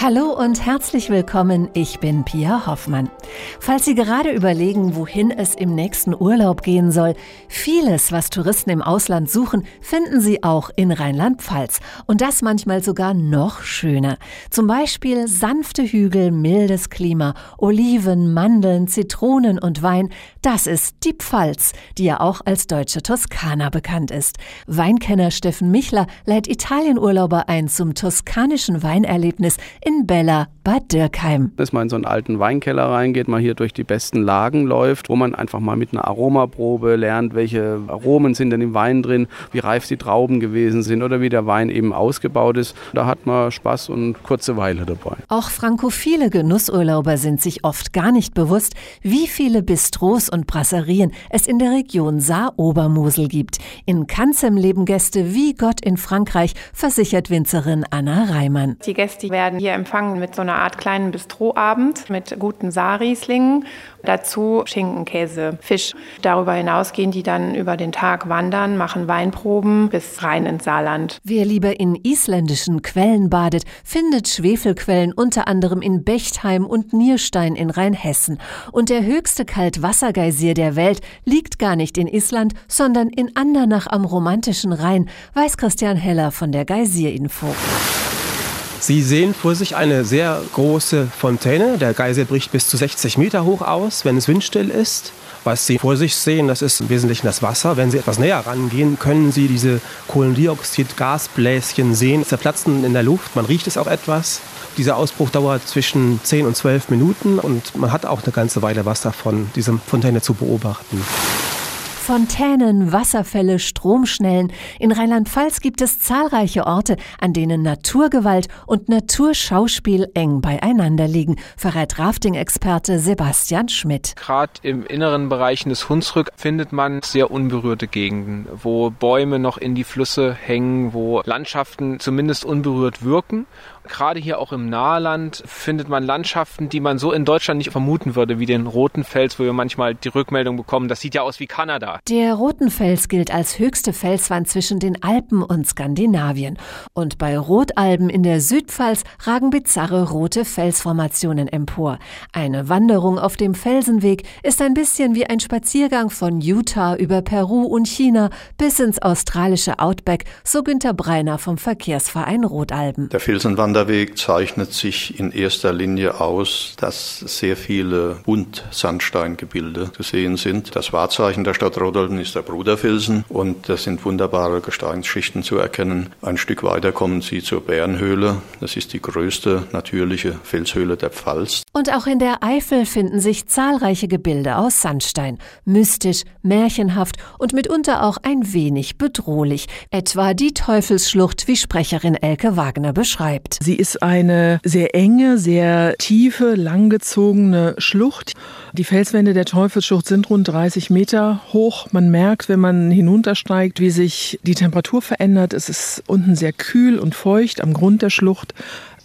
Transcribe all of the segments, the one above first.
Hallo und herzlich willkommen, ich bin Pia Hoffmann. Falls Sie gerade überlegen, wohin es im nächsten Urlaub gehen soll, vieles, was Touristen im Ausland suchen, finden Sie auch in Rheinland-Pfalz. Und das manchmal sogar noch schöner. Zum Beispiel sanfte Hügel, mildes Klima, Oliven, Mandeln, Zitronen und Wein. Das ist die Pfalz, die ja auch als deutsche Toskana bekannt ist. Weinkenner Steffen Michler lädt Italienurlauber ein zum toskanischen Weinerlebnis in Bella Bad Dürkheim. Dass man in so einen alten Weinkeller reingeht, mal hier durch die besten Lagen läuft, wo man einfach mal mit einer Aromaprobe lernt, welche Aromen sind denn im Wein drin, wie reif die Trauben gewesen sind oder wie der Wein eben ausgebaut ist. Da hat man Spaß und kurze Weile dabei. Auch frankophile Genussurlauber sind sich oft gar nicht bewusst, wie viele Bistros und Brasserien es in der Region Saar-Obermosel gibt. In Kanzem leben Gäste wie Gott in Frankreich, versichert Winzerin Anna Reimann. Die Gäste werden hier empfangen mit so einer Art kleinen Bistroabend mit guten Saarrieslingen. Dazu Schinken, Käse, Fisch. Darüber hinaus gehen die dann über den Tag wandern, machen Weinproben bis rein ins Saarland. Wer lieber in isländischen Quellen badet, findet Schwefelquellen unter anderem in Bechtheim und Nierstein in Rheinhessen. Und der höchste Kaltwassergeysir der Welt liegt gar nicht in Island, sondern in Andernach am romantischen Rhein, weiß Christian Heller von der Geysirinfo. Sie sehen vor sich eine sehr große Fontäne. Der Geysir bricht bis zu 60 Meter hoch aus, wenn es windstill ist. Was Sie vor sich sehen, das ist im Wesentlichen das Wasser. Wenn Sie etwas näher rangehen, können Sie diese Kohlendioxid-Gasbläschen sehen, zerplatzen in der Luft. Man riecht es auch etwas. Dieser Ausbruch dauert zwischen 10 und 12 Minuten und man hat auch eine ganze Weile was davon, diese Fontäne zu beobachten. Fontänen, Wasserfälle, Stromschnellen. In Rheinland-Pfalz gibt es zahlreiche Orte, an denen Naturgewalt und Naturschauspiel eng beieinander liegen, verrät Rafting-Experte Sebastian Schmidt. Gerade im inneren Bereichen des Hunsrück findet man sehr unberührte Gegenden, wo Bäume noch in die Flüsse hängen, wo Landschaften zumindest unberührt wirken. Gerade hier auch im Nahland findet man Landschaften, die man so in Deutschland nicht vermuten würde, wie den Roten Fels, wo wir manchmal die Rückmeldung bekommen, das sieht ja aus wie Kanada. Der Roten Fels gilt als höchste Felswand zwischen den Alpen und Skandinavien. Und bei Rotalben in der Südpfalz ragen bizarre rote Felsformationen empor. Eine Wanderung auf dem Felsenweg ist ein bisschen wie ein Spaziergang von Utah über Peru und China bis ins australische Outback, so Günter Breiner vom Verkehrsverein Rotalben. Der Felsenwanderweg zeichnet sich in erster Linie aus, dass sehr viele Buntsandsteingebilde zu sehen sind. Das Wahrzeichen der Stadt Rodeln ist der Bruderfelsen und das sind wunderbare Gesteinsschichten zu erkennen. Ein Stück weiter kommen Sie zur Bärenhöhle. Das ist die größte natürliche Felshöhle der Pfalz. Und auch in der Eifel finden sich zahlreiche Gebilde aus Sandstein. Mystisch, märchenhaft und mitunter auch ein wenig bedrohlich. Etwa die Teufelsschlucht, wie Sprecherin Elke Wagner beschreibt. Sie ist eine sehr enge, sehr tiefe, langgezogene Schlucht. Die Felswände der Teufelsschlucht sind rund 30 Meter hoch. Man merkt, wenn man hinuntersteigt, wie sich die Temperatur verändert. Es ist unten sehr kühl und feucht am Grund der Schlucht.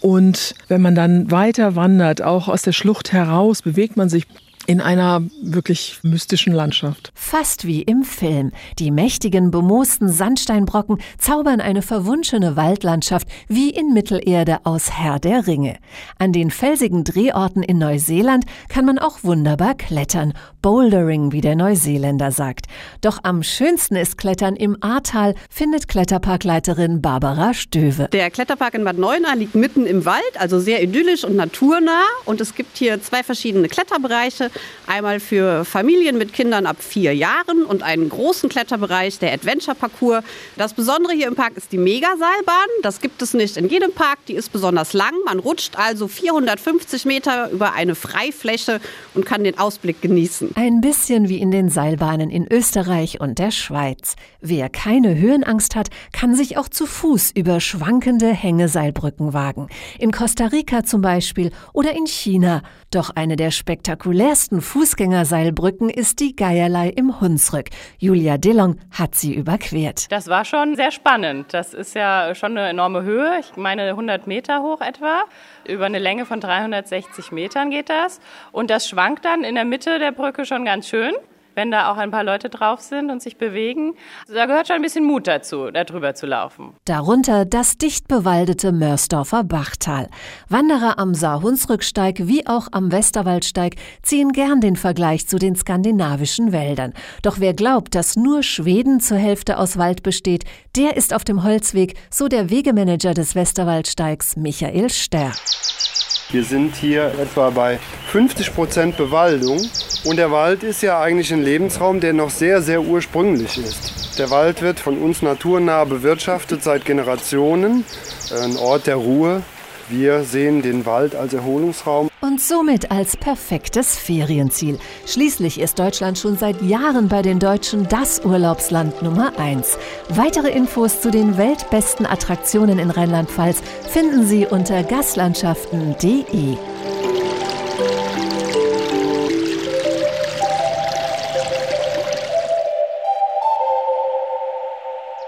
Und wenn man dann weiter wandert, auch aus der Schlucht heraus, bewegt man sich in einer wirklich mystischen Landschaft. Fast wie im Film. Die mächtigen, bemoosten Sandsteinbrocken zaubern eine verwunschene Waldlandschaft wie in Mittelerde aus Herr der Ringe. An den felsigen Drehorten in Neuseeland kann man auch wunderbar klettern. Bouldering, wie der Neuseeländer sagt. Doch am schönsten ist Klettern im Ahrtal, findet Kletterparkleiterin Barbara Stöwe. Der Kletterpark in Bad Neuenahr liegt mitten im Wald, also sehr idyllisch und naturnah. Und es gibt hier zwei verschiedene Kletterbereiche. Einmal für Familien mit Kindern ab vier Jahren und einen großen Kletterbereich, der Adventure Parcours. Das Besondere hier im Park ist die Megaseilbahn. Das gibt es nicht in jedem Park. Die ist besonders lang. Man rutscht also 450 Meter über eine Freifläche und kann den Ausblick genießen. Ein bisschen wie in den Seilbahnen in Österreich und der Schweiz. Wer keine Höhenangst hat, kann sich auch zu Fuß über schwankende Hängeseilbrücken wagen. In Costa Rica zum Beispiel oder in China. Doch eine der spektakulärsten Fußgängerseilbrücken ist die Geierlei im Hunsrück. Julia Dillon hat sie überquert. Das war schon sehr spannend. Das ist ja schon eine enorme Höhe. Ich meine 100 Meter hoch etwa. Über eine Länge von 360 Metern geht das. Und das schwankt dann in der Mitte der Brücke schon ganz schön. Wenn da auch ein paar Leute drauf sind und sich bewegen. Da gehört schon ein bisschen Mut dazu, da drüber zu laufen. Darunter das dicht bewaldete Mörsdorfer Bachtal. Wanderer am Saar-Hunsrücksteig wie auch am Westerwaldsteig ziehen gern den Vergleich zu den skandinavischen Wäldern. Doch wer glaubt, dass nur Schweden zur Hälfte aus Wald besteht, der ist auf dem Holzweg, so der Wegemanager des Westerwaldsteigs Michael Sterr. Wir sind hier etwa bei 50 Prozent Bewaldung und der Wald ist ja eigentlich ein Lebensraum, der noch sehr, sehr ursprünglich ist. Der Wald wird von uns naturnah bewirtschaftet seit Generationen, ein Ort der Ruhe. Wir sehen den Wald als Erholungsraum. Und somit als perfektes Ferienziel. Schließlich ist Deutschland schon seit Jahren bei den Deutschen das Urlaubsland Nummer 1. Weitere Infos zu den weltbesten Attraktionen in Rheinland-Pfalz finden Sie unter gaslandschaften.de.